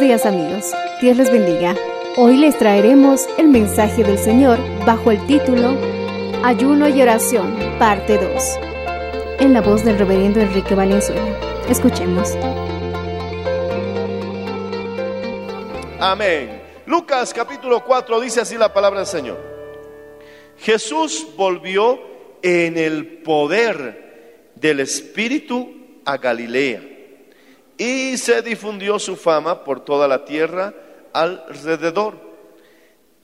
Días amigos, Dios les bendiga. Hoy les traeremos el mensaje del Señor bajo el título Ayuno y oración, parte 2, en la voz del reverendo Enrique Valenzuela. Escuchemos. Amén. Lucas capítulo 4 dice así la palabra del Señor. Jesús volvió en el poder del Espíritu a Galilea y se difundió su fama por toda la tierra alrededor.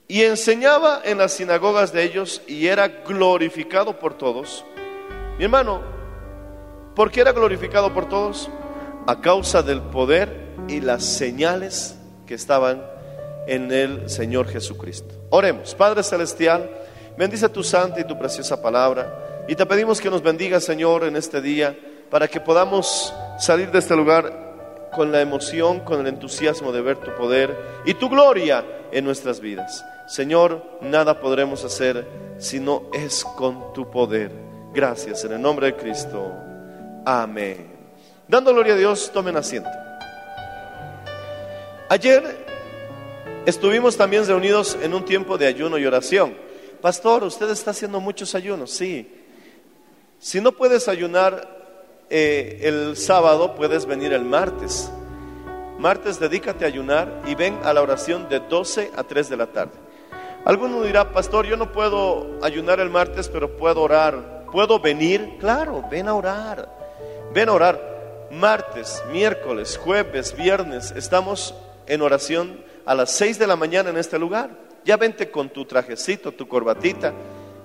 Y enseñaba en las sinagogas de ellos y era glorificado por todos. Mi hermano, ¿por qué era glorificado por todos? A causa del poder y las señales que estaban en el Señor Jesucristo. Oremos, Padre Celestial, bendice tu santa y tu preciosa palabra y te pedimos que nos bendiga, Señor, en este día para que podamos salir de este lugar con la emoción, con el entusiasmo de ver tu poder y tu gloria en nuestras vidas. Señor, nada podremos hacer si no es con tu poder. Gracias en el nombre de Cristo. Amén. Dando gloria a Dios, tomen asiento. Ayer estuvimos también reunidos en un tiempo de ayuno y oración. Pastor, usted está haciendo muchos ayunos, sí. Si no puedes ayunar eh, el sábado, puedes venir el martes. Martes dedícate a ayunar y ven a la oración de 12 a 3 de la tarde. Alguno dirá, pastor, yo no puedo ayunar el martes, pero puedo orar. ¿Puedo venir? Claro, ven a orar. Ven a orar. Martes, miércoles, jueves, viernes, estamos en oración a las 6 de la mañana en este lugar. Ya vente con tu trajecito, tu corbatita.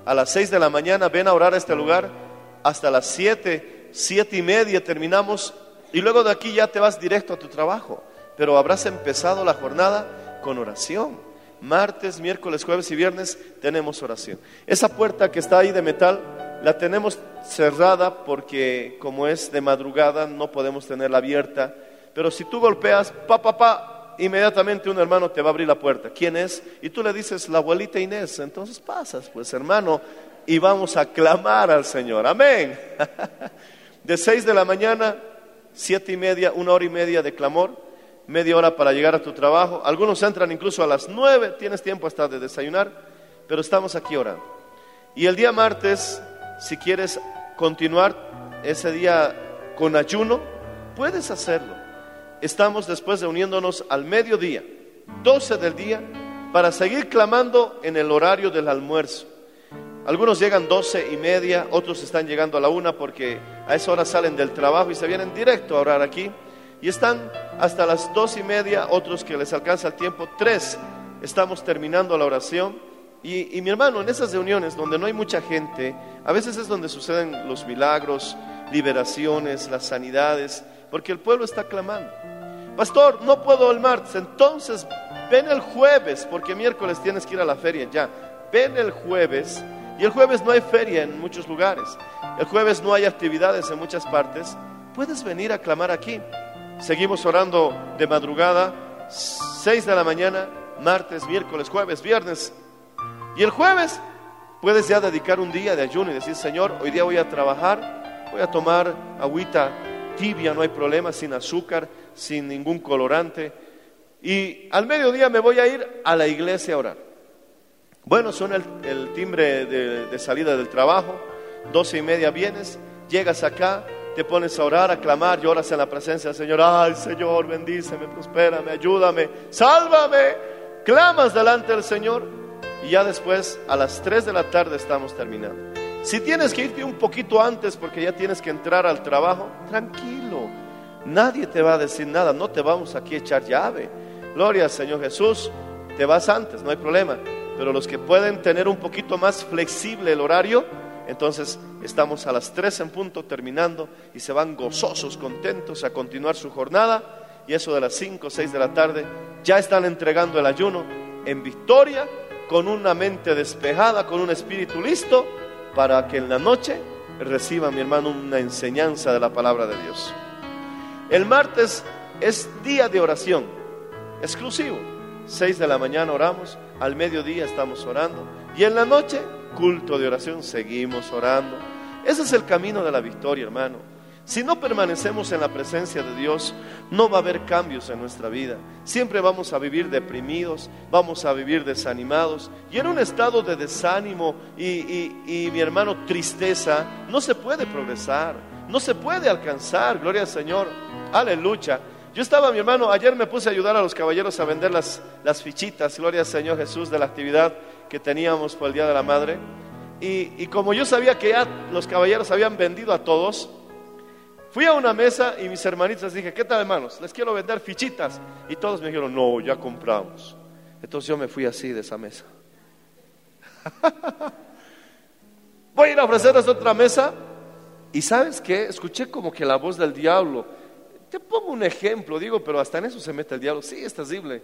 A las 6 de la mañana ven a orar a este lugar hasta las 7, siete y media terminamos y luego de aquí ya te vas directo a tu trabajo. Pero habrás empezado la jornada con oración. Martes, miércoles, jueves y viernes tenemos oración. Esa puerta que está ahí de metal la tenemos cerrada porque como es de madrugada no podemos tenerla abierta. Pero si tú golpeas, pa, pa, pa, inmediatamente un hermano te va a abrir la puerta. ¿Quién es? Y tú le dices, la abuelita Inés. Entonces pasas, pues hermano, y vamos a clamar al Señor. Amén. De seis de la mañana, siete y media, una hora y media de clamor, media hora para llegar a tu trabajo. Algunos entran incluso a las nueve, tienes tiempo hasta de desayunar, pero estamos aquí orando. Y el día martes, si quieres continuar ese día con ayuno, puedes hacerlo. Estamos después reuniéndonos al mediodía, 12 del día, para seguir clamando en el horario del almuerzo. Algunos llegan doce y media, otros están llegando a la una porque a esa hora salen del trabajo y se vienen directo a orar aquí. Y están hasta las dos y media, otros que les alcanza el tiempo, tres. Estamos terminando la oración. Y, y mi hermano, en esas reuniones donde no hay mucha gente, a veces es donde suceden los milagros, liberaciones, las sanidades, porque el pueblo está clamando. Pastor, no puedo el martes, entonces ven el jueves, porque miércoles tienes que ir a la feria ya. Ven el jueves y el jueves no hay feria en muchos lugares. El jueves no hay actividades en muchas partes. Puedes venir a clamar aquí. Seguimos orando de madrugada, 6 de la mañana, martes, miércoles, jueves, viernes. Y el jueves Puedes ya dedicar un día de ayuno y decir, Señor, hoy día voy a trabajar, voy a tomar agüita tibia, no hay problema, sin azúcar, sin ningún colorante. Y al mediodía me voy a ir a la iglesia a orar. Bueno, suena el, timbre de, de salida del trabajo, doce y media vienes, llegas acá, te pones a orar, a clamar, lloras en la presencia del Señor. Ay, Señor, bendíceme, prospérame, ayúdame, sálvame. Clamas delante del Señor y ya después a las 3 de la tarde estamos terminando. Si tienes que irte un poquito antes porque ya tienes que entrar al trabajo, tranquilo. Nadie te va a decir nada, no te vamos aquí a echar llave. Gloria al Señor Jesús, te vas antes, no hay problema. Pero los que pueden tener un poquito más flexible el horario, entonces estamos a las 3 en punto terminando y se van gozosos, contentos a continuar su jornada y eso de las 5 o 6 de la tarde ya están entregando el ayuno en victoria, con una mente despejada, con un espíritu listo, para que en la noche reciba mi hermano una enseñanza de la palabra de Dios. El martes es día de oración, exclusivo. 6 de la mañana oramos, al mediodía estamos orando y en la noche culto de oración seguimos orando. Ese es el camino de la victoria, hermano. Si no permanecemos en la presencia de Dios, no va a haber cambios en nuestra vida. Siempre vamos a vivir deprimidos, vamos a vivir desanimados. Y en un estado de desánimo y, y- y, mi hermano, tristeza, no se puede progresar, no se puede alcanzar. Gloria al Señor. Aleluya. Yo estaba, mi hermano, ayer me puse a ayudar a los caballeros a vender las, las fichitas, gloria al Señor Jesús, de la actividad que teníamos por el Día de la Madre. Y, y como yo sabía que ya los caballeros habían vendido a todos, Fui a una mesa y mis hermanitas dije, ¿qué tal hermanos? Les quiero vender fichitas. Y todos me dijeron, no, ya compramos. Entonces yo me fui así de esa mesa. Voy a ir a ofrecerles otra mesa. Y sabes qué? Escuché como que la voz del diablo. Te pongo un ejemplo, digo, pero hasta en eso se mete el diablo. Sí, es terrible.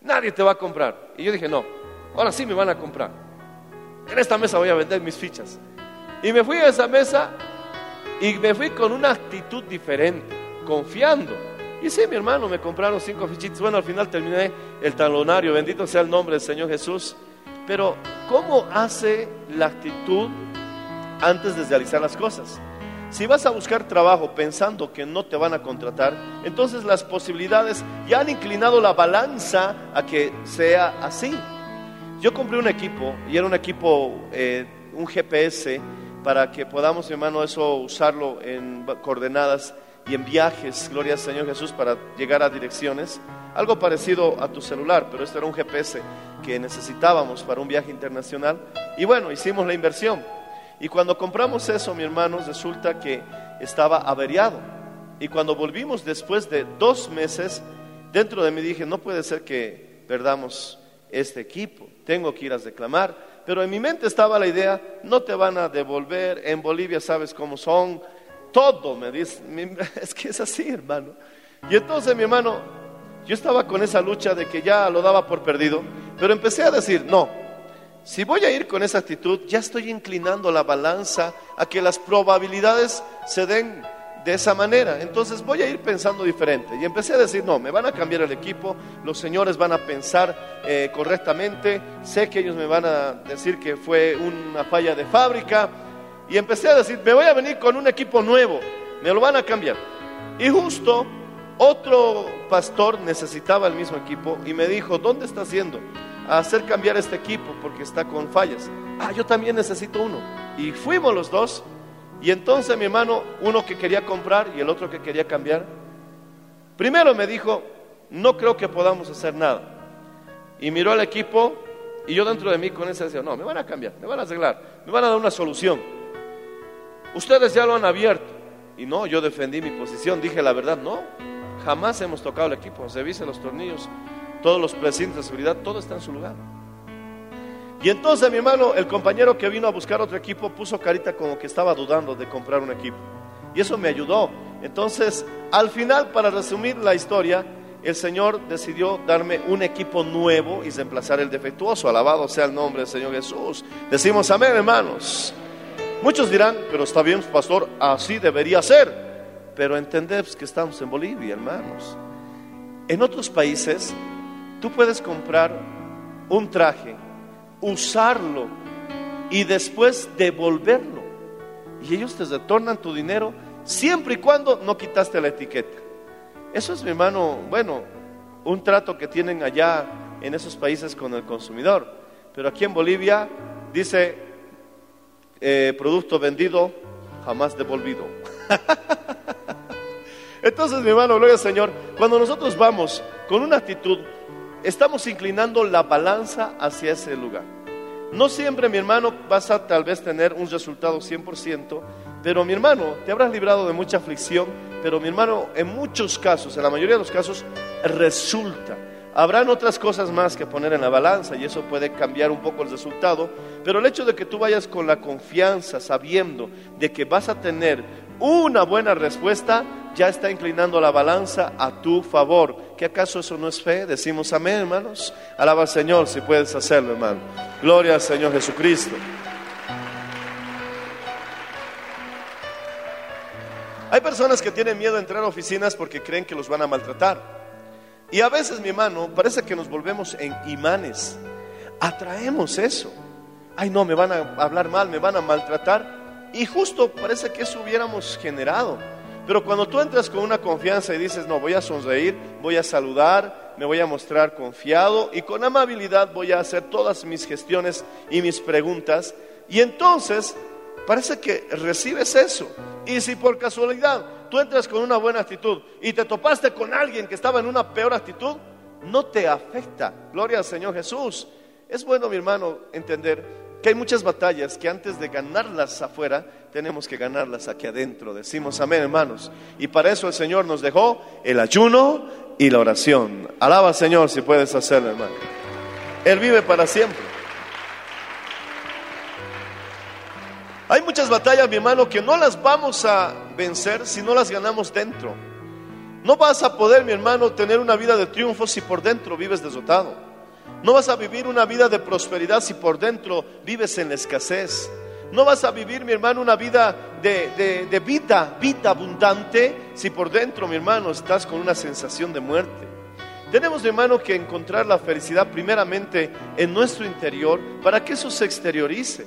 Nadie te va a comprar. Y yo dije, no, ahora sí me van a comprar. En esta mesa voy a vender mis fichas. Y me fui a esa mesa y me fui con una actitud diferente, confiando. Y sí, mi hermano, me compraron cinco fichitas. Bueno, al final terminé el talonario, bendito sea el nombre del Señor Jesús. Pero, ¿cómo hace la actitud antes de realizar las cosas? Si vas a buscar trabajo pensando que no te van a contratar, entonces las posibilidades ya han inclinado la balanza a que sea así. Yo compré un equipo y era un equipo, eh, un GPS, para que podamos, hermano, eso usarlo en coordenadas y en viajes, gloria al Señor Jesús, para llegar a direcciones. Algo parecido a tu celular, pero esto era un GPS que necesitábamos para un viaje internacional. Y bueno, hicimos la inversión. Y cuando compramos eso, mi hermano, resulta que estaba averiado. Y cuando volvimos después de dos meses, dentro de mí dije, no puede ser que perdamos este equipo, tengo que ir a reclamar. Pero en mi mente estaba la idea, no te van a devolver, en Bolivia sabes cómo son, todo me dice, es que es así, hermano. Y entonces, mi hermano, yo estaba con esa lucha de que ya lo daba por perdido, pero empecé a decir, no, si voy a ir con esa actitud, ya estoy inclinando la balanza a que las probabilidades se den de esa manera. Entonces voy a ir pensando diferente. Y empecé a decir, no, me van a cambiar el equipo, los señores van a pensar eh, correctamente, sé que ellos me van a decir que fue una falla de fábrica. Y empecé a decir, me voy a venir con un equipo nuevo, me lo van a cambiar. Y justo otro pastor necesitaba el mismo equipo y me dijo, ¿dónde estás yendo? A hacer cambiar este equipo porque está con fallas. Ah, yo también necesito uno. Y fuimos los dos. Y entonces mi hermano, uno que quería comprar y el otro que quería cambiar, primero me dijo, no creo que podamos hacer nada. Y miró al equipo y yo dentro de mí con ese decía, no, me van a cambiar, me van a arreglar, me van a dar una solución. Ustedes ya lo han abierto. Y no, yo defendí mi posición, dije la verdad, no, jamás hemos tocado el equipo, revise los tornillos, todos los precintos de seguridad, todo está en su lugar. Y entonces mi hermano, el compañero que vino a buscar otro equipo, puso carita como que estaba dudando de comprar un equipo. Y eso me ayudó. Entonces, al final, para resumir la historia, el Señor decidió darme un equipo nuevo y reemplazar el defectuoso. Alabado sea el nombre del Señor Jesús. Decimos amén, hermanos. Muchos dirán, pero está bien, pastor, así debería ser. Pero entended que estamos en Bolivia, hermanos. En otros países, tú puedes comprar un traje, usarlo y después devolverlo. Y ellos te retornan tu dinero siempre y cuando no quitaste la etiqueta. Eso es, mi hermano, bueno, un trato que tienen allá en esos países con el consumidor. Pero aquí en Bolivia dice, eh, producto vendido, jamás devolvido. Entonces, mi hermano, gloria al Señor, cuando nosotros vamos con una actitud, estamos inclinando la balanza hacia ese lugar. No siempre, mi hermano, vas a tal vez tener un resultado 100%, pero mi hermano, te habrás librado de mucha aflicción, pero mi hermano, en muchos casos, en la mayoría de los casos, resulta. Habrán otras cosas más que poner en la balanza y eso puede cambiar un poco el resultado, pero el hecho de que tú vayas con la confianza, sabiendo de que vas a tener una buena respuesta, ya está inclinando la balanza a tu favor. ¿Que acaso eso no es fe? Decimos amén, hermanos. Alaba al Señor si puedes hacerlo, hermano. Gloria al Señor Jesucristo. Hay personas que tienen miedo a entrar a oficinas porque creen que los van a maltratar. Y a veces, mi hermano, parece que nos volvemos en imanes. Atraemos eso. Ay, no, me van a hablar mal, me van a maltratar. Y justo parece que eso hubiéramos generado. Pero cuando tú entras con una confianza y dices, no, voy a sonreír, voy a saludar, me voy a mostrar confiado y con amabilidad voy a hacer todas mis gestiones y mis preguntas. Y entonces parece que recibes eso. Y si por casualidad tú entras con una buena actitud y te topaste con alguien que estaba en una peor actitud, no te afecta. Gloria al Señor Jesús. Es bueno, mi hermano, entender que hay muchas batallas que antes de ganarlas afuera, tenemos que ganarlas aquí adentro. Decimos amén, hermanos. Y para eso el Señor nos dejó el ayuno y la oración. Alaba al Señor si puedes hacerlo, hermano. Él vive para siempre. Hay muchas batallas, mi hermano, que no las vamos a vencer si no las ganamos dentro. No vas a poder, mi hermano, tener una vida de triunfo si por dentro vives derrotado. No vas a vivir una vida de prosperidad si por dentro vives en la escasez. No vas a vivir, mi hermano, una vida de, vida, vida abundante, si por dentro, mi hermano, estás con una sensación de muerte. Tenemos, mi hermano, que encontrar la felicidad primeramente en nuestro interior para que eso se exteriorice.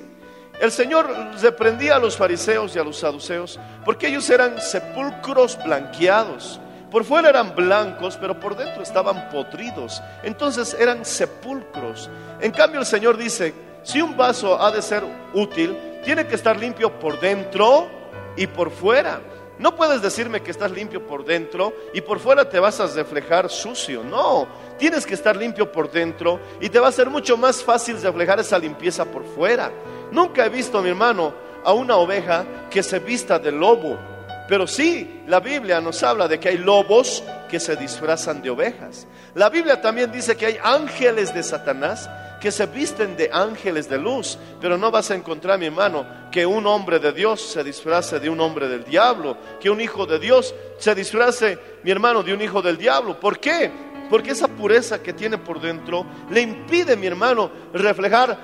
El Señor reprendía a los fariseos y a los saduceos porque ellos eran sepulcros blanqueados. Por fuera eran blancos, pero por dentro estaban podridos. Entonces eran sepulcros. En cambio el Señor dice, si un vaso ha de ser útil, tiene que estar limpio por dentro y por fuera. No puedes decirme que estás limpio por dentro y por fuera te vas a reflejar sucio. No, tienes que estar limpio por dentro y te va a ser mucho más fácil reflejar esa limpieza por fuera. Nunca he visto, mi hermano, a una oveja que se vista de lobo pero sí, la Biblia nos habla de que hay lobos que se disfrazan de ovejas. La Biblia también dice que hay ángeles de Satanás que se visten de ángeles de luz, pero no vas a encontrar, mi hermano, que un hombre de Dios se disfrace de un hombre del diablo, que un hijo de Dios se disfrace, mi hermano, de un hijo del diablo. ¿Por qué? Porque esa pureza que tiene por dentro le impide, mi hermano, reflejar,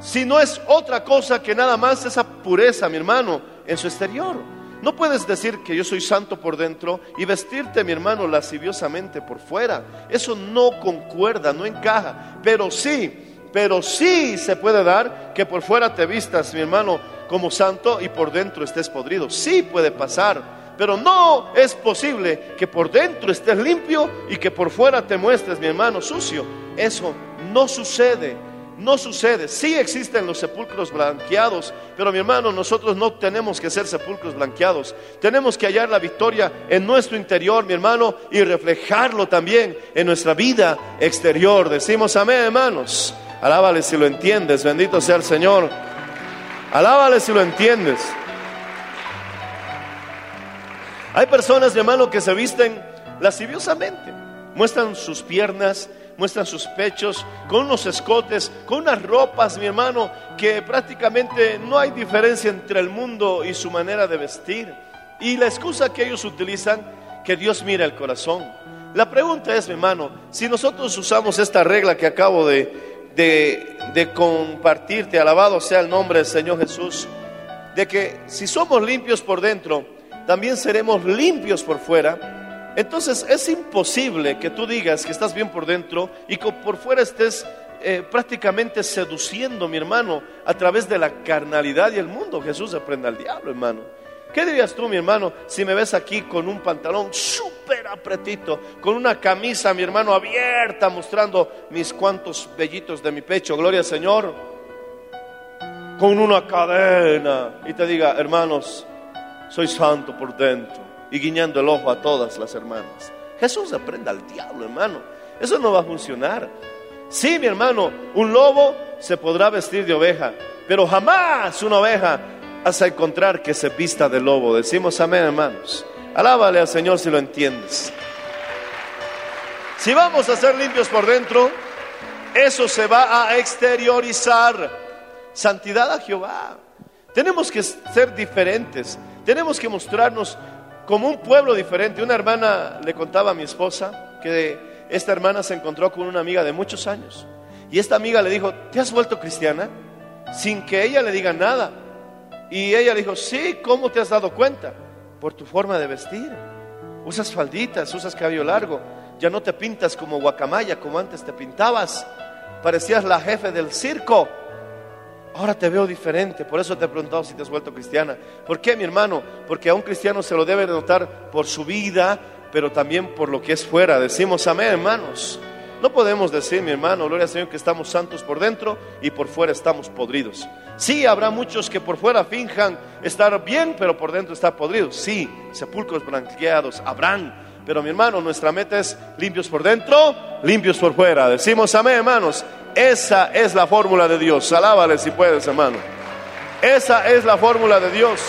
si no es otra cosa que nada más esa pureza, mi hermano, en su exterior. No puedes decir que yo soy santo por dentro y vestirte, mi hermano, lasciviosamente por fuera. Eso no concuerda, no encaja. Pero sí, pero sí se puede dar que por fuera te vistas, mi hermano, como santo y por dentro estés podrido. Sí puede pasar. Pero no es posible que por dentro estés limpio y que por fuera te muestres, mi hermano, sucio. Eso no sucede. No sucede. Sí existen los sepulcros blanqueados, pero mi hermano, nosotros no tenemos que ser sepulcros blanqueados. Tenemos que hallar la victoria en nuestro interior, mi hermano, y reflejarlo también en nuestra vida exterior. Decimos amén, hermanos. Alábale si lo entiendes. Bendito sea el Señor. Alábale si lo entiendes. Hay personas, mi hermano, que se visten lasciviosamente. Muestran sus piernas, muestran sus pechos, con unos escotes, con unas ropas, mi hermano, que prácticamente no hay diferencia entre el mundo y su manera de vestir. Y la excusa que ellos utilizan, que Dios mira el corazón. La pregunta es, mi hermano, si nosotros usamos esta regla que acabo de, de, de compartirte, alabado sea el nombre del Señor Jesús, de que si somos limpios por dentro, también seremos limpios por fuera entonces es imposible que tú digas que estás bien por dentro y que por fuera estés eh, prácticamente seduciendo, mi hermano, a través de la carnalidad y el mundo. Jesús reprenda al diablo, hermano. ¿Qué dirías tú, mi hermano, si me ves aquí con un pantalón súper apretito, con una camisa, mi hermano, abierta, mostrando mis cuantos vellitos de mi pecho, gloria al Señor, con una cadena, y te diga, hermanos, soy santo por dentro, y guiñando el ojo a todas las hermanas? Jesús reprenda al diablo, hermano. Eso no va a funcionar. Sí, mi hermano, un lobo se podrá vestir de oveja, pero jamás una oveja vas a encontrar que se vista de lobo. Decimos amén, hermanos. Alábale al Señor si lo entiendes. Si vamos a ser limpios por dentro, eso se va a exteriorizar. Santidad a Jehová. Tenemos que ser diferentes. Tenemos que mostrarnos como un pueblo diferente. Una hermana le contaba a mi esposa que esta hermana se encontró con una amiga de muchos años. Y esta amiga le dijo, ¿te has vuelto cristiana? Sin que ella le diga nada. Y ella le dijo, sí, ¿cómo te has dado cuenta? Por tu forma de vestir. Usas falditas, usas cabello largo. Ya no te pintas como guacamaya como antes te pintabas. Parecías la jefe del circo. Ahora te veo diferente, por eso te he preguntado si te has vuelto cristiana. ¿Por qué, mi hermano? Porque a un cristiano se lo debe de notar por su vida, pero también por lo que es fuera. Decimos amén, hermanos. No podemos decir, mi hermano, gloria al Señor, que estamos santos por dentro y por fuera estamos podridos. Sí, habrá muchos que por fuera finjan estar bien, pero por dentro están podridos. Sí, sepulcros blanqueados habrán. Pero mi hermano, nuestra meta es limpios por dentro, limpios por fuera. Decimos amén, hermanos. Esa es la fórmula de Dios. Alábale si puedes, hermano. Esa es la fórmula de Dios.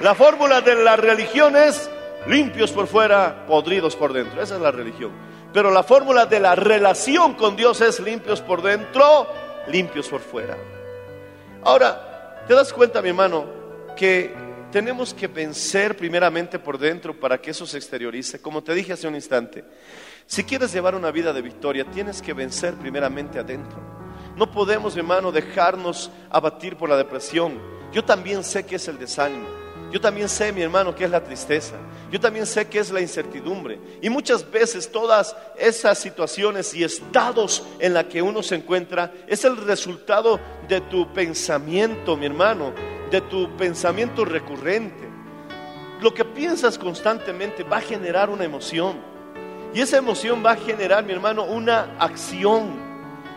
La fórmula de la religión es limpios por fuera, podridos por dentro. Esa es la religión. Pero la fórmula de la relación con Dios es limpios por dentro, limpios por fuera. Ahora, ¿te das cuenta, mi hermano, que tenemos que vencer primeramente por dentro para que eso se exteriorice? Como te dije hace un instante, si quieres llevar una vida de victoria, tienes que vencer primeramente adentro. No podemos, hermano, dejarnos abatir por la depresión. Yo también sé que es el desánimo. Yo también sé, mi hermano, que es la tristeza. Yo también sé que es la incertidumbre. Y muchas veces todas esas situaciones y estados en la que uno se encuentra es el resultado de tu pensamiento, mi hermano, de tu pensamiento recurrente. Lo que piensas constantemente va a generar una emoción. Y esa emoción va a generar, mi hermano, una acción.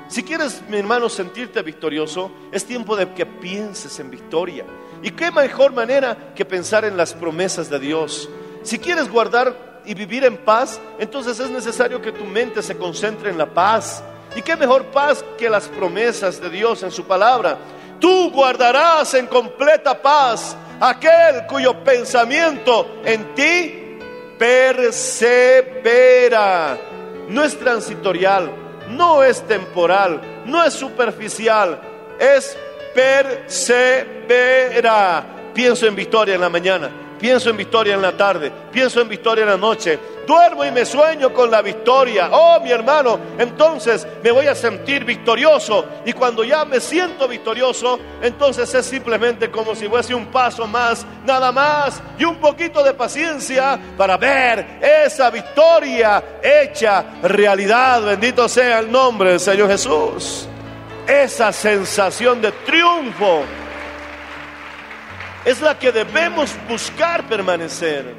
Si quieres, mi hermano, sentirte victorioso, es tiempo de que pienses en victoria. ¿Y qué mejor manera que pensar en las promesas de Dios? Si quieres guardar y vivir en paz, entonces es necesario que tu mente se concentre en la paz. ¿Y qué mejor paz que las promesas de Dios en su palabra? Tú guardarás en completa paz aquel cuyo pensamiento en ti persevera. No es transitorial, no es temporal, no es superficial, es persevera. Pienso en victoria en la mañana, pienso en victoria en la tarde, pienso en victoria en la noche. Duermo y me sueño con la victoria. Oh, mi hermano, entonces me voy a sentir victorioso. Y cuando ya me siento victorioso, entonces es simplemente como si fuese un paso más, nada más, y un poquito de paciencia para ver esa victoria hecha realidad. Bendito sea el nombre del Señor Jesús esa sensación de triunfo es la que debemos buscar permanecer.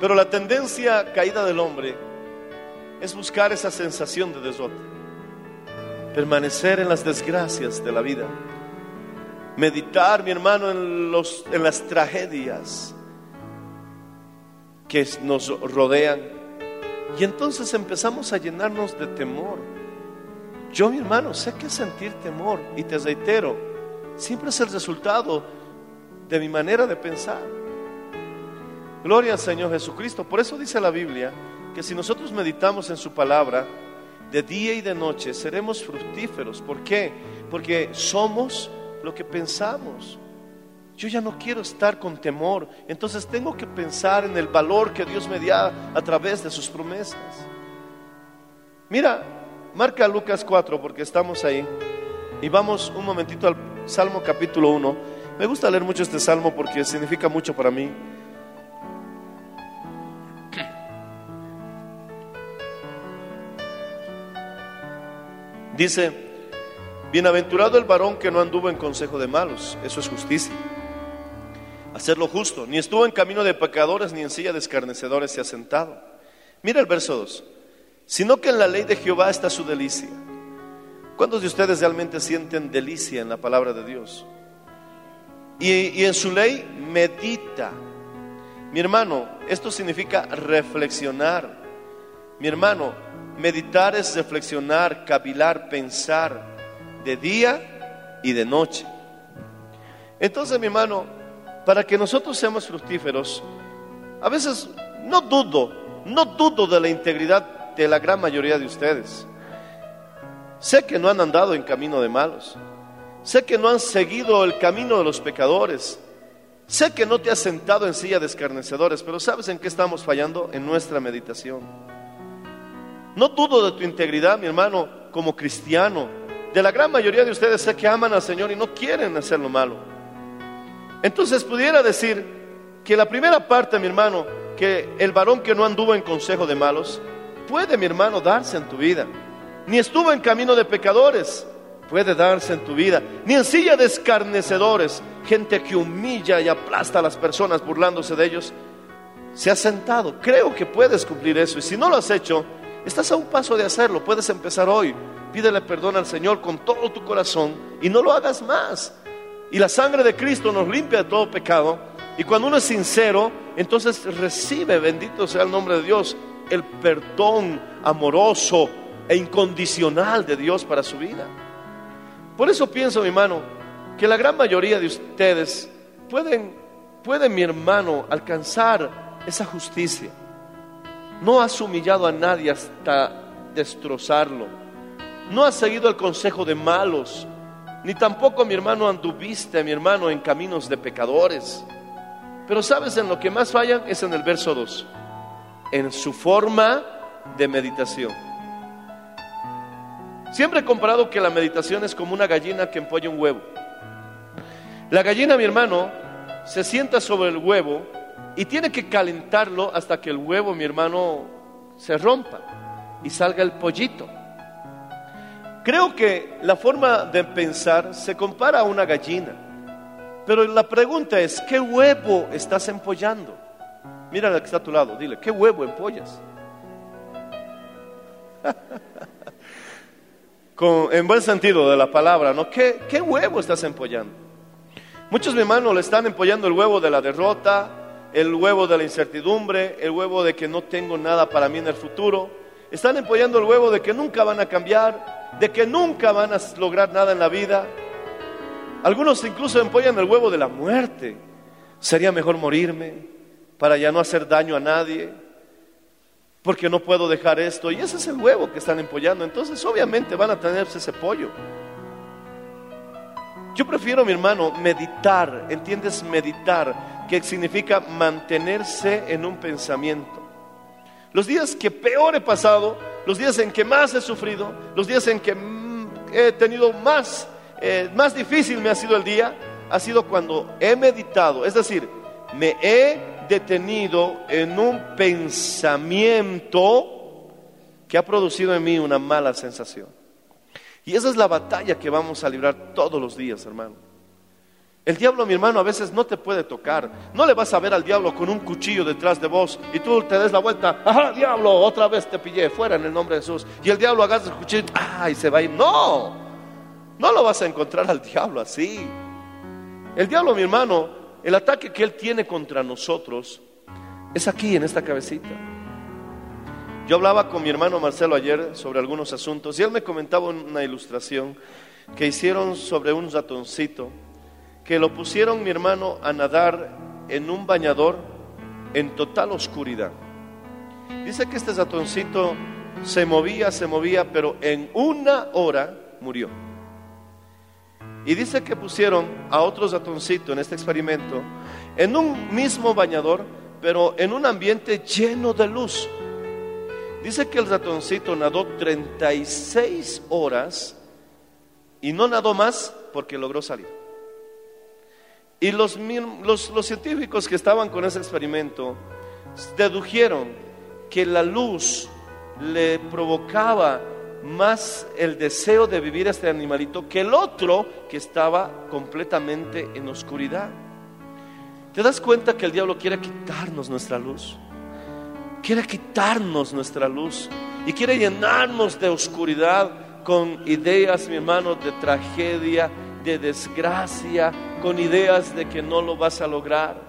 Pero la tendencia caída del hombre es buscar esa sensación de desorden, permanecer en las desgracias de la vida, meditar, mi hermano, en, los, en las tragedias que nos rodean. Y entonces empezamos a llenarnos de temor yo, mi hermano, sé que sentir temor, y te reitero, siempre es el resultado de mi manera de pensar. Gloria al Señor Jesucristo. Por eso dice la Biblia que si nosotros meditamos en su palabra, de día y de noche seremos fructíferos. ¿Por qué? Porque somos lo que pensamos. Yo ya no quiero estar con temor, entonces tengo que pensar en el valor que Dios me da a través de sus promesas. Mira, Marca Lucas 4 porque estamos ahí. Y vamos un momentito al Salmo capítulo 1. Me gusta leer mucho este salmo porque significa mucho para mí. Dice, bienaventurado el varón que no anduvo en consejo de malos, eso es justicia. Hacer lo justo, ni estuvo en camino de pecadores, ni en silla de escarnecedores se ha sentado. Mira el verso 2, sino que en la ley de Jehová está su delicia. ¿Cuántos de ustedes realmente sienten delicia en la palabra de Dios? Y, en su ley medita. Mi hermano, esto significa reflexionar. Mi hermano, meditar es reflexionar, cavilar, pensar de día y de noche. Entonces, mi hermano, para que nosotros seamos fructíferos, a veces no dudo, no dudo de la integridad de la gran mayoría de ustedes. Sé que no han andado en camino de malos. Sé que no han seguido el camino de los pecadores. Sé que no te has sentado en silla de escarnecedores, pero ¿sabes en qué estamos fallando? En nuestra meditación. No dudo de tu integridad, mi hermano, como cristiano. De la gran mayoría de ustedes sé que aman al Señor y no quieren hacer lo malo. Entonces pudiera decir que la primera parte, mi hermano, que el varón que no anduvo en consejo de malos, puede, mi hermano, darse en tu vida. Ni estuvo en camino de pecadores, puede darse en tu vida. Ni en silla de escarnecedores, gente que humilla y aplasta a las personas burlándose de ellos, se ha sentado. Creo que puedes cumplir eso. Y si no lo has hecho, estás a un paso de hacerlo. Puedes empezar hoy. Pídele perdón al Señor con todo tu corazón y no lo hagas más. Y la sangre de Cristo nos limpia de todo pecado. Y cuando uno es sincero, entonces recibe, bendito sea el nombre de Dios, el perdón amoroso e incondicional de Dios para su vida. Por eso pienso, mi hermano, que la gran mayoría de ustedes pueden, mi hermano, alcanzar esa justicia. No has humillado a nadie hasta destrozarlo. No has seguido el consejo de malos. Ni tampoco, mi hermano, anduviste, mi hermano, en caminos de pecadores. Pero sabes, en lo que más fallan es en el verso 2. En su forma de meditación. Siempre he comparado que la meditación es como una gallina que empolla un huevo. La gallina, mi hermano, se sienta sobre el huevo y tiene que calentarlo hasta que el huevo, mi hermano, se rompa y salga el pollito. Creo que la forma de pensar se compara a una gallina. Pero la pregunta es, ¿qué huevo estás empollando? Mira al que está a tu lado, dile, ¿qué huevo empollas? En buen sentido de la palabra, ¿no? ¿Qué, ¿Qué huevo estás empollando? Muchos mi hermanos le están empollando el huevo de la derrota, el huevo de la incertidumbre, el huevo de que no tengo nada para mí en el futuro. Están empollando el huevo de que nunca van a cambiar, de que nunca van a lograr nada en la vida. Algunos incluso empollan el huevo de la muerte. Sería mejor morirme para ya no hacer daño a nadie, porque no puedo dejar esto. Y ese es el huevo que están empollando. Entonces obviamente van a tenerse ese pollo. Yo prefiero, mi hermano, meditar. ¿Entiendes? Meditar, que significa mantenerse en un pensamiento. Los días que peor he pasado, los días en que más he sufrido, los días en que mm, he tenido más, eh, más difícil me ha sido el día, ha sido cuando he meditado. Es decir, me he detenido en un pensamiento que ha producido en mí una mala sensación. Y esa es la batalla que vamos a librar todos los días, hermano. El diablo, mi hermano, a veces no te puede tocar. No le vas a ver al diablo con un cuchillo detrás de vos y tú te des la vuelta. ¡Ajá, diablo! Otra vez te pillé, fuera en el nombre de Jesús. Y el diablo agarra el cuchillo ¡ah! y se va a ir. No, no lo vas a encontrar al diablo así. El diablo, mi hermano, el ataque que él tiene contra nosotros es aquí, en esta cabecita. Yo hablaba con mi hermano Marcelo ayer sobre algunos asuntos y él me comentaba una ilustración que hicieron sobre un ratoncito que lo pusieron mi hermano a nadar en un bañador en total oscuridad. Dice que este ratoncito se movía, se movía, pero en una hora murió. Y dice que pusieron a otro ratoncito en este experimento en un mismo bañador, pero en un ambiente lleno de luz. Dice que el ratoncito nadó 36 horas y no nadó más porque logró salir. Y los, los, los, científicos que estaban con ese experimento dedujeron que la luz le provocaba más el deseo de vivir este animalito que el otro que estaba completamente en oscuridad. ¿Te das cuenta que el diablo quiere quitarnos nuestra luz? Quiere quitarnos nuestra luz y quiere llenarnos de oscuridad con ideas, mi hermano, de tragedia, de desgracia, con ideas de que no lo vas a lograr.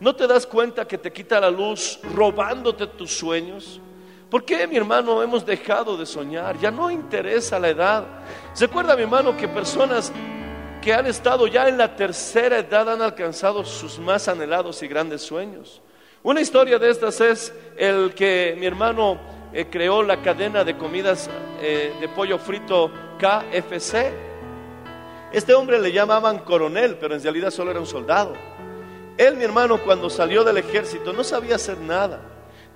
¿No te das cuenta que te quita la luz robándote tus sueños? ¿Por qué, mi hermano, hemos dejado de soñar? Ya no interesa la edad. Recuerda, mi hermano, que personas que han estado ya en la tercera edad han alcanzado sus más anhelados y grandes sueños. Una historia de estas es el que mi hermano eh, creó la cadena de comidas eh, de pollo frito KFC. Este hombre le llamaban coronel, pero en realidad solo era un soldado. Él, mi hermano, cuando salió del ejército no sabía hacer nada.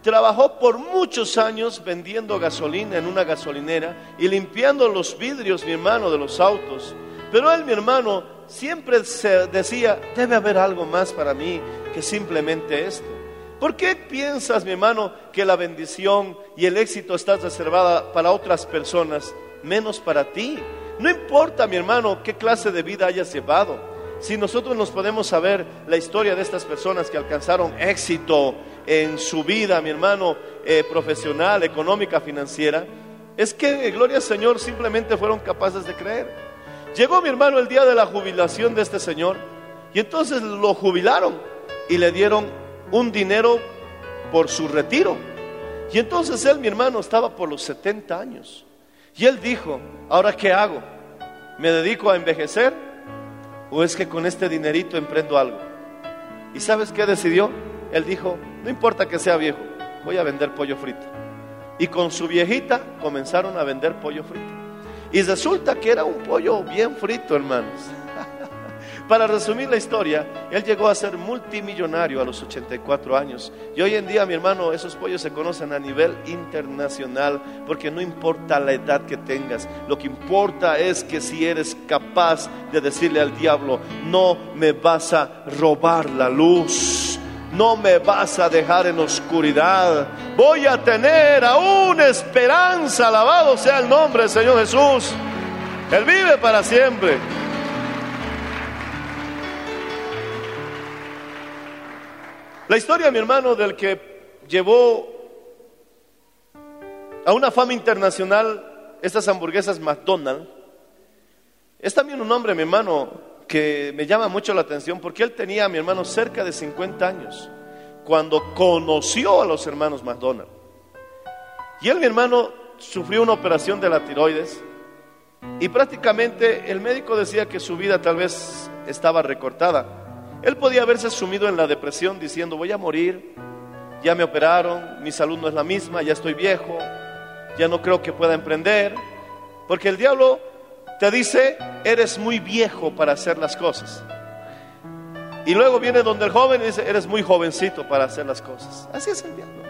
Trabajó por muchos años vendiendo gasolina en una gasolinera y limpiando los vidrios, mi hermano, de los autos. Pero él, mi hermano, siempre se decía, debe haber algo más para mí que simplemente esto. ¿Por qué piensas, mi hermano, que la bendición y el éxito está reservada para otras personas, menos para ti? No importa, mi hermano, qué clase de vida hayas llevado. Si nosotros nos podemos saber la historia de estas personas que alcanzaron éxito en su vida, mi hermano, eh, profesional, económica, financiera, es que, gloria al Señor, simplemente fueron capaces de creer. Llegó mi hermano el día de la jubilación de este señor y entonces lo jubilaron y le dieron un dinero por su retiro. Y entonces él, mi hermano, estaba por los 70 años. Y él dijo, ¿ahora qué hago? ¿Me dedico a envejecer? ¿O es que con este dinerito emprendo algo? ¿Y sabes qué decidió? Él dijo, no importa que sea viejo, voy a vender pollo frito. Y con su viejita comenzaron a vender pollo frito. Y resulta que era un pollo bien frito, hermanos. Para resumir la historia, él llegó a ser multimillonario a los 84 años. Y hoy en día, mi hermano, esos pollos se conocen a nivel internacional porque no importa la edad que tengas. Lo que importa es que si eres capaz de decirle al diablo, no me vas a robar la luz. No me vas a dejar en oscuridad. Voy a tener aún esperanza. Alabado sea el nombre del Señor Jesús. Él vive para siempre. La historia, mi hermano, del que llevó a una fama internacional estas hamburguesas McDonald's, es también un hombre, mi hermano, que me llama mucho la atención porque él tenía, mi hermano, cerca de 50 años cuando conoció a los hermanos McDonald. Y él, mi hermano, sufrió una operación de la tiroides y prácticamente el médico decía que su vida tal vez estaba recortada. Él podía haberse sumido en la depresión diciendo, voy a morir, ya me operaron, mi salud no es la misma, ya estoy viejo, ya no creo que pueda emprender, porque el diablo te dice, eres muy viejo para hacer las cosas. Y luego viene donde el joven y dice, eres muy jovencito para hacer las cosas. Así es el diablo.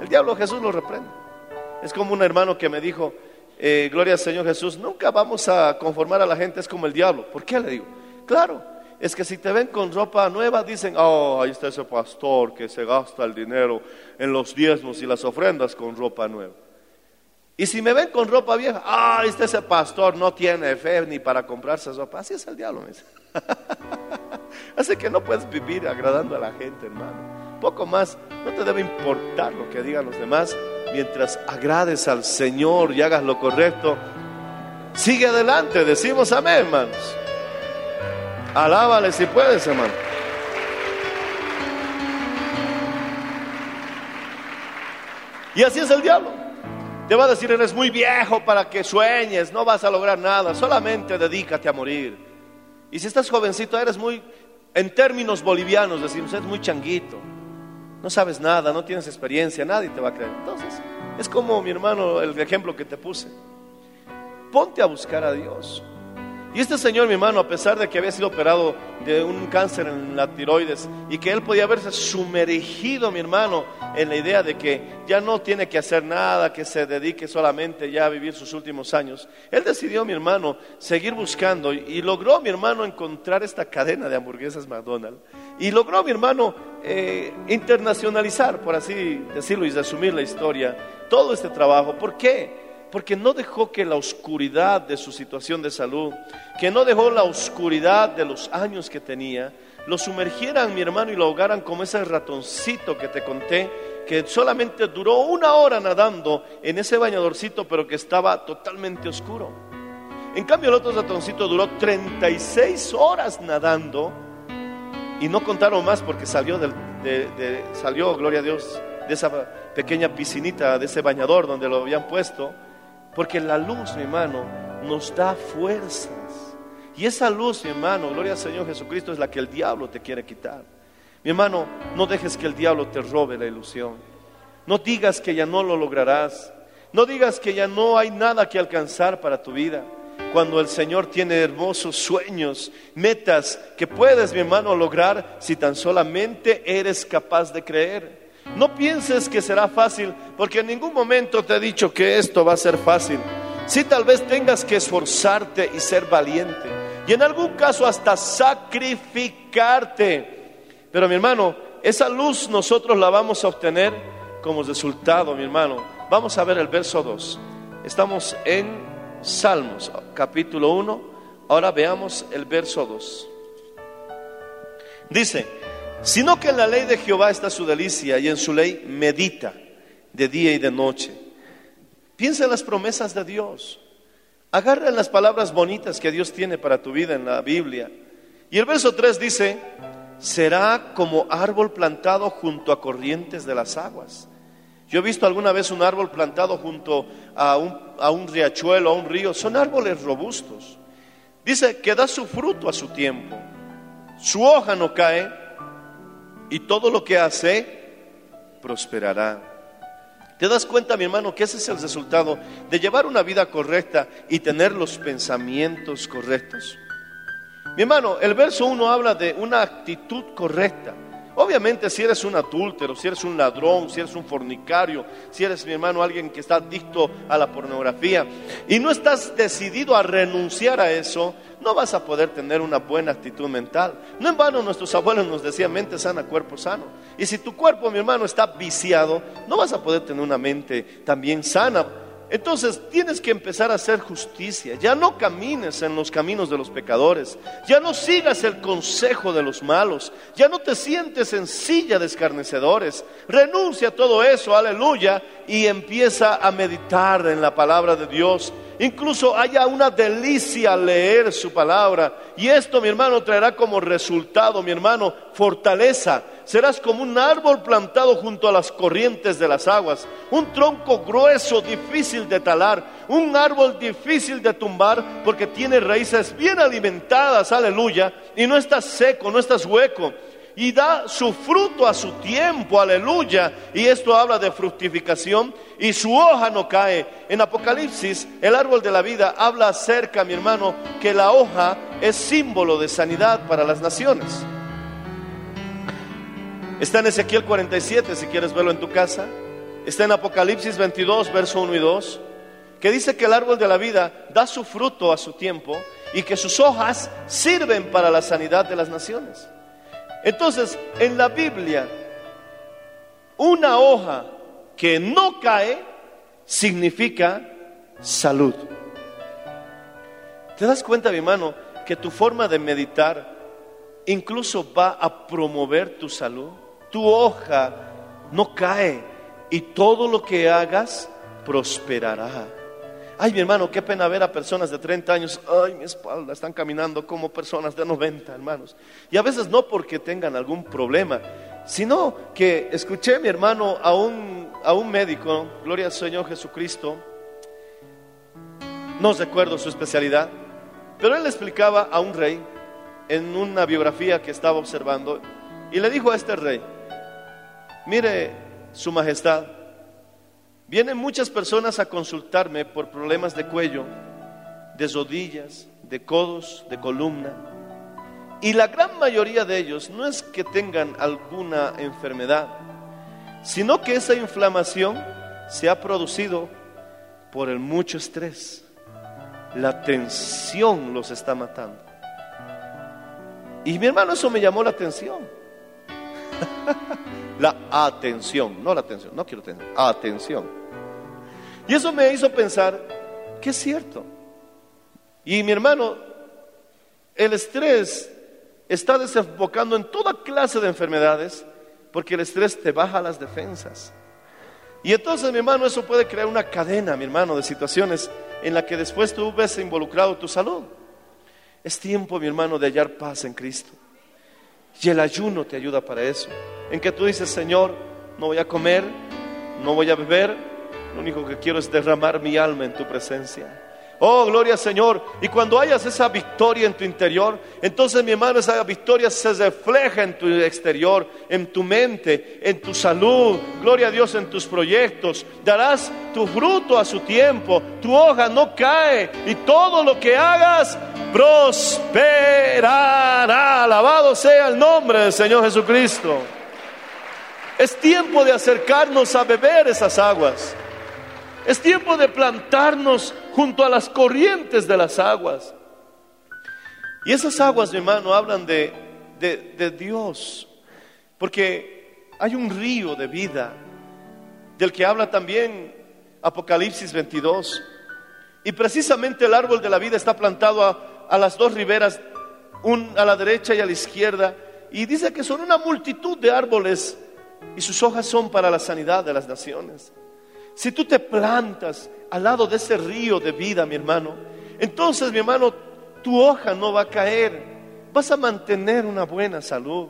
El diablo Jesús lo reprende. Es como un hermano que me dijo, eh, gloria al Señor Jesús, nunca vamos a conformar a la gente, es como el diablo. ¿Por qué le digo? Claro, es que si te ven con ropa nueva, dicen, oh, ahí está ese pastor que se gasta el dinero en los diezmos y las ofrendas con ropa nueva. Y si me ven con ropa vieja, ah, está ese pastor, no tiene fe ni para comprarse ropa. Así es el diablo. Me dice. Así que no puedes vivir agradando a la gente, hermano. Poco más, no te debe importar lo que digan los demás mientras agrades al Señor y hagas lo correcto. Sigue adelante, decimos amén, hermanos. Alábale si puedes, hermano. Y así es el diablo. Te va a decir, eres muy viejo para que sueñes, no vas a lograr nada, solamente dedícate a morir. Y si estás jovencito, eres muy, en términos bolivianos decimos, eres muy changuito, no sabes nada, no tienes experiencia, nadie te va a creer. Entonces, es como mi hermano, el ejemplo que te puse. Ponte a buscar a Dios. Y este señor, mi hermano, a pesar de que había sido operado de un cáncer en la tiroides y que él podía haberse sumergido, mi hermano, en la idea de que ya no tiene que hacer nada, que se dedique solamente ya a vivir sus últimos años, él decidió, mi hermano, seguir buscando y, logró, mi hermano, encontrar esta cadena de hamburguesas McDonald's. Y logró, mi hermano, eh, internacionalizar, por así decirlo y resumir la historia, todo este trabajo. ¿Por qué? Porque no dejó que la oscuridad de su situación de salud, que no dejó la oscuridad de los años que tenía, lo sumergieran, mi hermano, y lo ahogaran como ese ratoncito que te conté, que solamente duró una hora nadando en ese bañadorcito, pero que estaba totalmente oscuro. En cambio, el otro ratoncito duró 36 horas nadando y no contaron más porque salió, del, de- salió, gloria a Dios, de esa pequeña piscinita, de ese bañador donde lo habían puesto, porque la luz, mi hermano, nos da fuerzas. Y esa luz, mi hermano, gloria al Señor Jesucristo, es la que el diablo te quiere quitar. Mi hermano, no dejes que el diablo te robe la ilusión. No digas que ya no lo lograrás. No digas que ya no hay nada que alcanzar para tu vida. Cuando el Señor tiene hermosos sueños, metas que puedes, mi hermano, lograr si tan solamente eres capaz de creer. No pienses que será fácil, porque en ningún momento te he dicho que esto va a ser fácil. Si tal vez tengas que esforzarte y ser valiente, y en algún caso hasta sacrificarte. Pero mi hermano, esa luz nosotros la vamos a obtener como resultado, mi hermano. Vamos a ver el verso 2. Estamos en Salmos, capítulo 1. Ahora veamos el verso 2. Dice, sino que en la ley de Jehová está su delicia y en su ley medita de día y de noche. Piensa en las promesas de Dios. Agarra las palabras bonitas que Dios tiene para tu vida en la Biblia. Y el verso 3 dice, será como árbol plantado junto a corrientes de las aguas. Yo he visto alguna vez un árbol plantado junto a un, a un riachuelo, a un río. Son árboles robustos. Dice que da su fruto a su tiempo. Su hoja no cae y todo lo que hace prosperará. ¿Te das cuenta, mi hermano, que ese es el resultado de llevar una vida correcta y tener los pensamientos correctos? Mi hermano, el verso 1 habla de una actitud correcta. Obviamente si eres un adúltero, si eres un ladrón, si eres un fornicario, si eres mi hermano alguien que está adicto a la pornografía y no estás decidido a renunciar a eso, no vas a poder tener una buena actitud mental. No en vano nuestros abuelos nos decían mente sana, cuerpo sano. Y si tu cuerpo, mi hermano, está viciado, no vas a poder tener una mente también sana. Entonces tienes que empezar a hacer justicia. Ya no camines en los caminos de los pecadores. Ya no sigas el consejo de los malos. Ya no te sientes en silla de escarnecedores. Renuncia a todo eso, aleluya, y empieza a meditar en la palabra de Dios. Incluso haya una delicia leer su palabra. Y esto, mi hermano, traerá como resultado, mi hermano, fortaleza. Serás como un árbol plantado junto a las corrientes de las aguas. Un tronco grueso, difícil de talar. Un árbol difícil de tumbar porque tiene raíces bien alimentadas, aleluya. Y no estás seco, no estás hueco y da su fruto a su tiempo, aleluya. Y esto habla de fructificación y su hoja no cae. En Apocalipsis, el árbol de la vida habla acerca, mi hermano, que la hoja es símbolo de sanidad para las naciones. Está en Ezequiel 47, si quieres verlo en tu casa. Está en Apocalipsis 22, verso 1 y 2, que dice que el árbol de la vida da su fruto a su tiempo y que sus hojas sirven para la sanidad de las naciones. Entonces, en la Biblia, una hoja que no cae significa salud. ¿Te das cuenta, mi hermano, que tu forma de meditar incluso va a promover tu salud? Tu hoja no cae y todo lo que hagas prosperará. Ay, mi hermano, qué pena ver a personas de 30 años. Ay, mi espalda, están caminando como personas de 90, hermanos. Y a veces no porque tengan algún problema, sino que escuché, mi hermano, a un, a un médico, gloria al Señor Jesucristo, no recuerdo su especialidad, pero él explicaba a un rey en una biografía que estaba observando y le dijo a este rey, mire, su majestad, Vienen muchas personas a consultarme por problemas de cuello, de rodillas, de codos, de columna. Y la gran mayoría de ellos no es que tengan alguna enfermedad, sino que esa inflamación se ha producido por el mucho estrés. La tensión los está matando. Y mi hermano, eso me llamó la atención. la atención, no la atención, no quiero atención, atención. Y eso me hizo pensar que es cierto. Y mi hermano, el estrés está desembocando en toda clase de enfermedades porque el estrés te baja las defensas. Y entonces, mi hermano, eso puede crear una cadena, mi hermano, de situaciones en la que después tú ves involucrado tu salud. Es tiempo, mi hermano, de hallar paz en Cristo. Y el ayuno te ayuda para eso. En que tú dices, Señor, no voy a comer, no voy a beber, lo único que quiero es derramar mi alma en tu presencia. Oh, gloria Señor. Y cuando hayas esa victoria en tu interior, entonces mi hermano, esa victoria se refleja en tu exterior, en tu mente, en tu salud. Gloria a Dios en tus proyectos. Darás tu fruto a su tiempo. Tu hoja no cae. Y todo lo que hagas prosperará. Alabado sea el nombre del Señor Jesucristo. Es tiempo de acercarnos a beber esas aguas. Es tiempo de plantarnos junto a las corrientes de las aguas. Y esas aguas, mi hermano, hablan de, de, Dios. Porque hay un río de vida del que habla también Apocalipsis 22. Y precisamente el árbol de la vida está plantado a, a las dos riberas, un a la derecha y a la izquierda. Y dice que son una multitud de árboles y sus hojas son para la sanidad de las naciones. Si tú te plantas al lado de ese río de vida, mi hermano, entonces, mi hermano, tu hoja no va a caer. Vas a mantener una buena salud.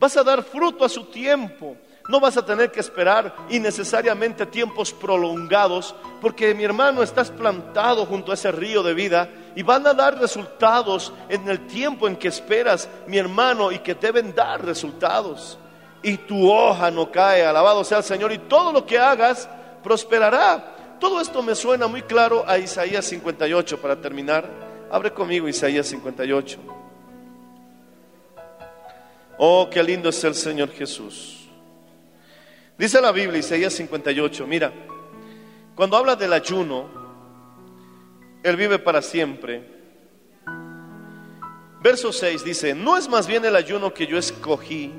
Vas a dar fruto a su tiempo. No vas a tener que esperar innecesariamente tiempos prolongados, porque mi hermano estás plantado junto a ese río de vida y van a dar resultados en el tiempo en que esperas, mi hermano, y que deben dar resultados. Y tu hoja no cae, alabado sea el Señor, y todo lo que hagas prosperará. Todo esto me suena muy claro a Isaías 58 para terminar. Abre conmigo Isaías 58. Oh, qué lindo es el Señor Jesús. Dice la Biblia, Isaías 58, mira, cuando habla del ayuno, Él vive para siempre. Verso 6 dice, no es más bien el ayuno que yo escogí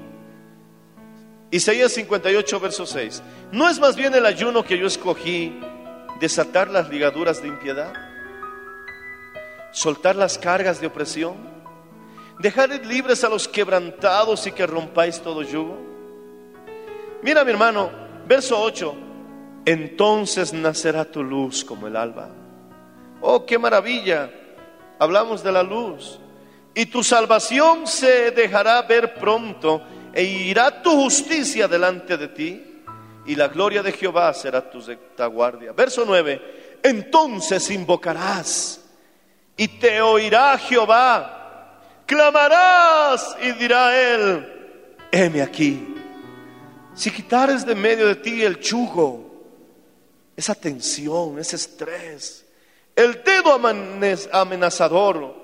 Isaías 58, verso 6. ¿No es más bien el ayuno que yo escogí desatar las ligaduras de impiedad? ¿Soltar las cargas de opresión? ¿Dejar libres a los quebrantados y que rompáis todo yugo? Mira mi hermano, verso 8. Entonces nacerá tu luz como el alba. Oh, qué maravilla. Hablamos de la luz. Y tu salvación se dejará ver pronto e irá tu justicia delante de ti y la gloria de Jehová será tu retaguardia. Verso 9, entonces invocarás y te oirá Jehová, clamarás y dirá él, heme aquí. Si quitares de medio de ti el chugo, esa tensión, ese estrés, el dedo amenazador,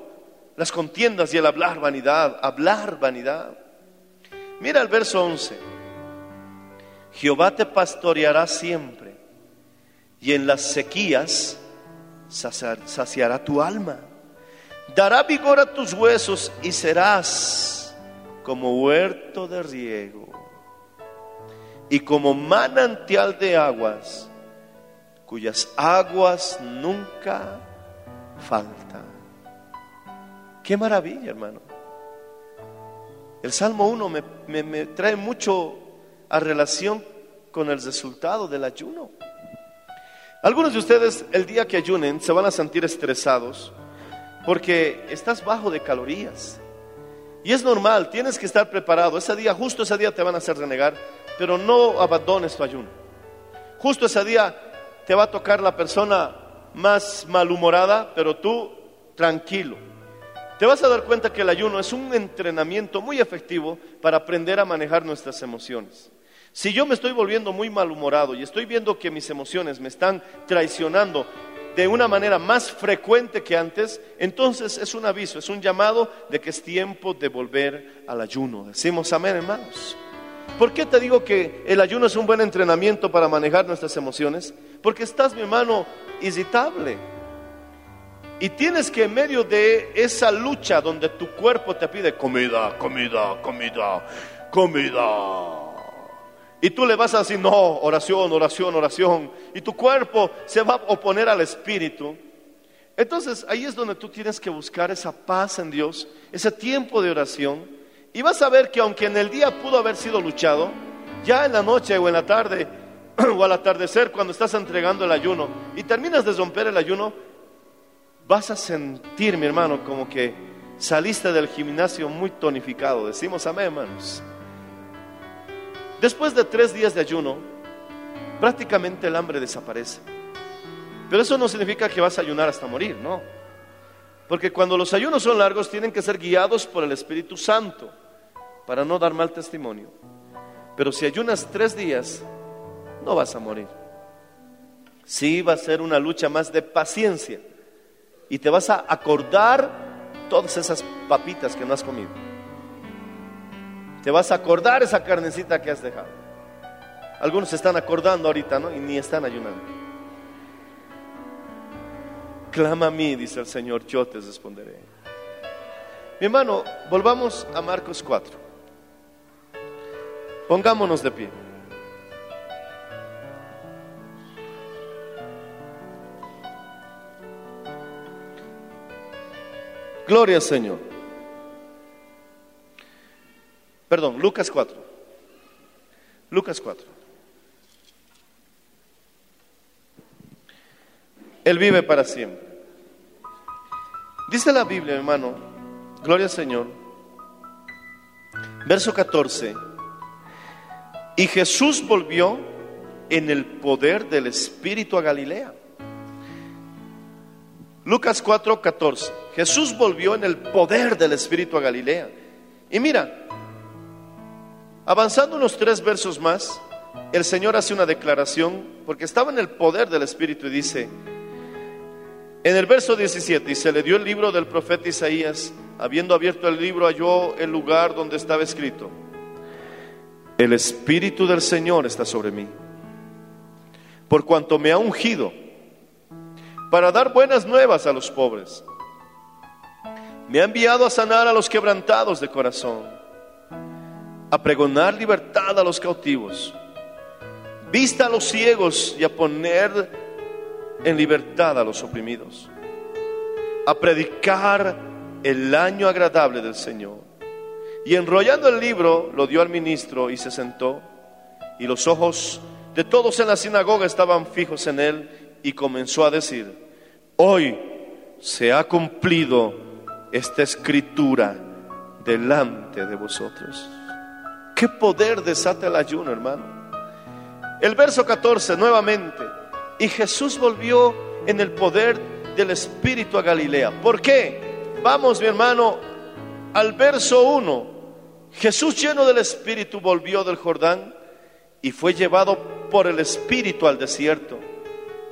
las contiendas y el hablar vanidad, hablar vanidad, Mira el verso 11. Jehová te pastoreará siempre y en las sequías saciará tu alma. Dará vigor a tus huesos y serás como huerto de riego y como manantial de aguas cuyas aguas nunca faltan. Qué maravilla, hermano. El Salmo 1 me, trae mucho a relación con el resultado del ayuno. Algunos de ustedes el día que ayunen se van a sentir estresados porque estás bajo de calorías. Y es normal, tienes que estar preparado. Ese día, justo ese día te van a hacer renegar, pero no abandones tu ayuno. Justo ese día te va a tocar la persona más malhumorada, pero tú tranquilo te vas a dar cuenta que el ayuno es un entrenamiento muy efectivo para aprender a manejar nuestras emociones. Si yo me estoy volviendo muy malhumorado y estoy viendo que mis emociones me están traicionando de una manera más frecuente que antes, entonces es un aviso, es un llamado de que es tiempo de volver al ayuno. Decimos amén, hermanos. ¿Por qué te digo que el ayuno es un buen entrenamiento para manejar nuestras emociones? Porque estás, mi hermano, irritable y tienes que en medio de esa lucha donde tu cuerpo te pide comida, comida, comida, comida. Y tú le vas a decir, no, oración, oración, oración. Y tu cuerpo se va a oponer al espíritu. Entonces ahí es donde tú tienes que buscar esa paz en Dios, ese tiempo de oración. Y vas a ver que aunque en el día pudo haber sido luchado, ya en la noche o en la tarde o al atardecer cuando estás entregando el ayuno y terminas de romper el ayuno, vas a sentir, mi hermano, como que saliste del gimnasio muy tonificado. Decimos amén, hermanos. Después de tres días de ayuno, prácticamente el hambre desaparece. Pero eso no significa que vas a ayunar hasta morir, no. Porque cuando los ayunos son largos, tienen que ser guiados por el Espíritu Santo para no dar mal testimonio. Pero si ayunas tres días, no vas a morir. Sí va a ser una lucha más de paciencia. Y te vas a acordar todas esas papitas que no has comido. Te vas a acordar esa carnecita que has dejado. Algunos se están acordando ahorita, ¿no? Y ni están ayunando. Clama a mí, dice el Señor, yo te responderé. Mi hermano, volvamos a Marcos 4. Pongámonos de pie. Gloria Señor. Perdón, Lucas 4. Lucas 4. Él vive para siempre. Dice la Biblia, hermano, gloria al Señor. Verso 14. Y Jesús volvió en el poder del Espíritu a Galilea. Lucas 4, 14. Jesús volvió en el poder del Espíritu a Galilea. Y mira, avanzando unos tres versos más, el Señor hace una declaración, porque estaba en el poder del Espíritu y dice, en el verso 17, y se le dio el libro del profeta Isaías, habiendo abierto el libro halló el lugar donde estaba escrito, el Espíritu del Señor está sobre mí, por cuanto me ha ungido para dar buenas nuevas a los pobres. Me ha enviado a sanar a los quebrantados de corazón, a pregonar libertad a los cautivos, vista a los ciegos y a poner en libertad a los oprimidos, a predicar el año agradable del Señor. Y enrollando el libro, lo dio al ministro y se sentó, y los ojos de todos en la sinagoga estaban fijos en él, y comenzó a decir, hoy se ha cumplido esta escritura delante de vosotros. ¿Qué poder desata el ayuno, hermano? El verso 14, nuevamente, y Jesús volvió en el poder del Espíritu a Galilea. ¿Por qué? Vamos, mi hermano, al verso 1. Jesús lleno del Espíritu volvió del Jordán y fue llevado por el Espíritu al desierto.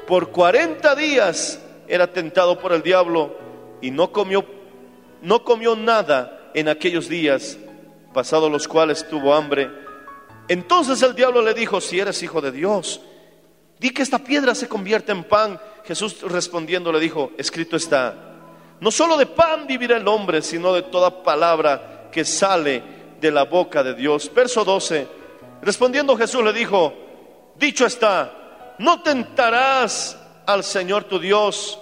Por 40 días era tentado por el diablo y no comió, no comió nada en aquellos días, pasados los cuales tuvo hambre. Entonces el diablo le dijo, si eres hijo de Dios, Di que esta piedra se convierte en pan. Jesús respondiendo le dijo, escrito está, no solo de pan vivirá el hombre, sino de toda palabra que sale de la boca de Dios. Verso 12, respondiendo Jesús le dijo, dicho está, no tentarás al Señor tu Dios.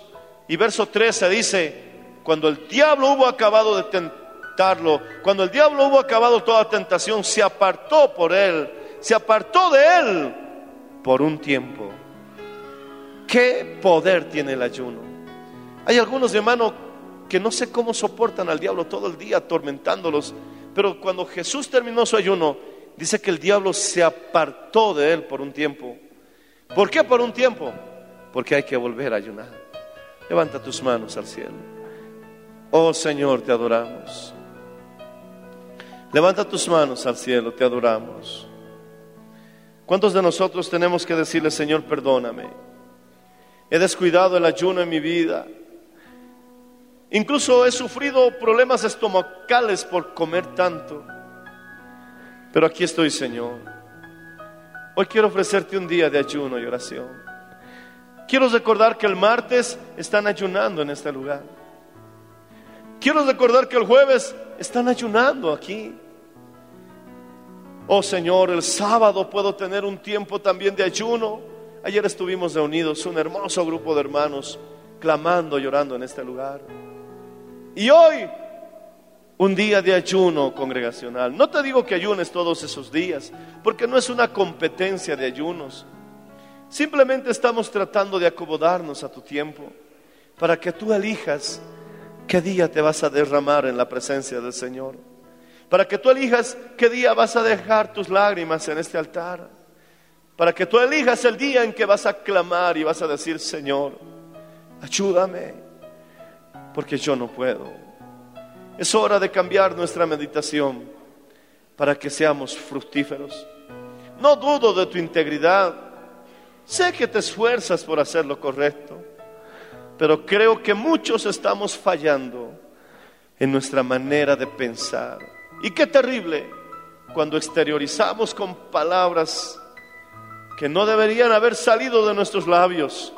Y verso 13 dice, cuando el diablo hubo acabado de tentarlo, cuando el diablo hubo acabado toda tentación, se apartó por él, se apartó de él por un tiempo. ¿Qué poder tiene el ayuno? Hay algunos hermanos que no sé cómo soportan al diablo todo el día atormentándolos, pero cuando Jesús terminó su ayuno, dice que el diablo se apartó de él por un tiempo. ¿Por qué por un tiempo? Porque hay que volver a ayunar. Levanta tus manos al cielo. Oh Señor, te adoramos. Levanta tus manos al cielo, te adoramos. ¿Cuántos de nosotros tenemos que decirle, Señor, perdóname? He descuidado el ayuno en mi vida. Incluso he sufrido problemas estomacales por comer tanto. Pero aquí estoy, Señor. Hoy quiero ofrecerte un día de ayuno y oración. Quiero recordar que el martes están ayunando en este lugar. Quiero recordar que el jueves están ayunando aquí. Oh Señor, el sábado puedo tener un tiempo también de ayuno. Ayer estuvimos reunidos, un hermoso grupo de hermanos, clamando, llorando en este lugar. Y hoy, un día de ayuno congregacional. No te digo que ayunes todos esos días, porque no es una competencia de ayunos. Simplemente estamos tratando de acomodarnos a tu tiempo para que tú elijas qué día te vas a derramar en la presencia del Señor. Para que tú elijas qué día vas a dejar tus lágrimas en este altar. Para que tú elijas el día en que vas a clamar y vas a decir, Señor, ayúdame, porque yo no puedo. Es hora de cambiar nuestra meditación para que seamos fructíferos. No dudo de tu integridad. Sé que te esfuerzas por hacer lo correcto, pero creo que muchos estamos fallando en nuestra manera de pensar. Y qué terrible cuando exteriorizamos con palabras que no deberían haber salido de nuestros labios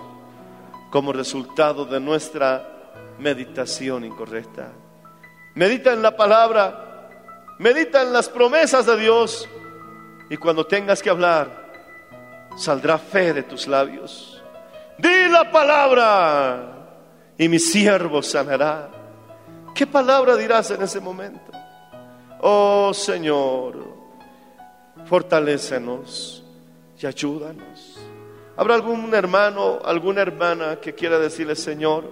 como resultado de nuestra meditación incorrecta. Medita en la palabra, medita en las promesas de Dios y cuando tengas que hablar, saldrá fe de tus labios. Di la palabra y mi siervo sanará. ¿Qué palabra dirás en ese momento? Oh Señor, fortalécenos y ayúdanos. ¿Habrá algún hermano, alguna hermana que quiera decirle, Señor,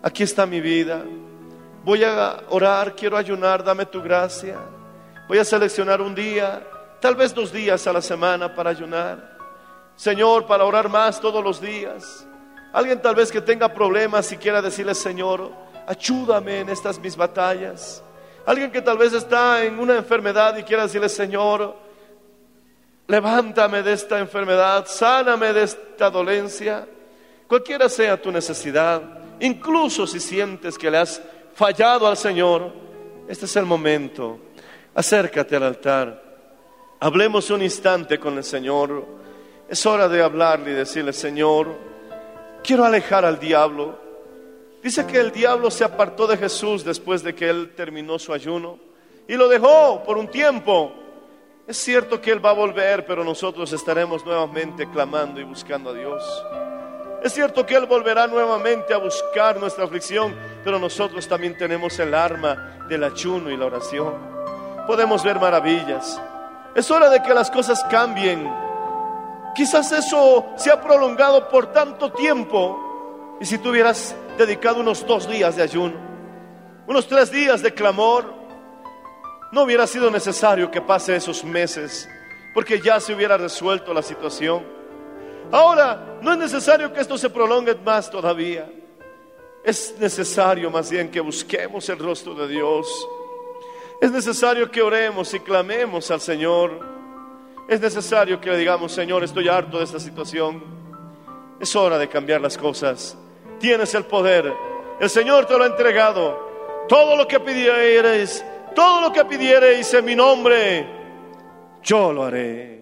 aquí está mi vida, voy a orar, quiero ayunar, dame tu gracia, voy a seleccionar un día, tal vez dos días a la semana para ayunar, Señor, para orar más todos los días. Alguien tal vez que tenga problemas y quiera decirle, Señor, ayúdame en estas mis batallas. Alguien que tal vez está en una enfermedad y quiera decirle, Señor, levántame de esta enfermedad, sáname de esta dolencia, cualquiera sea tu necesidad, incluso si sientes que le has fallado al Señor, este es el momento. Acércate al altar, hablemos un instante con el Señor. Es hora de hablarle y decirle, Señor, quiero alejar al diablo. Dice que el diablo se apartó de Jesús después de que él terminó su ayuno y lo dejó por un tiempo. Es cierto que Él va a volver, pero nosotros estaremos nuevamente clamando y buscando a Dios. Es cierto que Él volverá nuevamente a buscar nuestra aflicción, pero nosotros también tenemos el arma del ayuno y la oración. Podemos ver maravillas. Es hora de que las cosas cambien. Quizás eso se ha prolongado por tanto tiempo. Y si tú hubieras dedicado unos dos días de ayuno, unos tres días de clamor, no hubiera sido necesario que pase esos meses, porque ya se hubiera resuelto la situación. Ahora, no es necesario que esto se prolongue más todavía. Es necesario más bien que busquemos el rostro de Dios. Es necesario que oremos y clamemos al Señor. Es necesario que le digamos, Señor, estoy harto de esta situación. Es hora de cambiar las cosas. Tienes el poder. El Señor te lo ha entregado. Todo lo que pidieres todo lo que pidiereis en mi nombre, yo lo haré.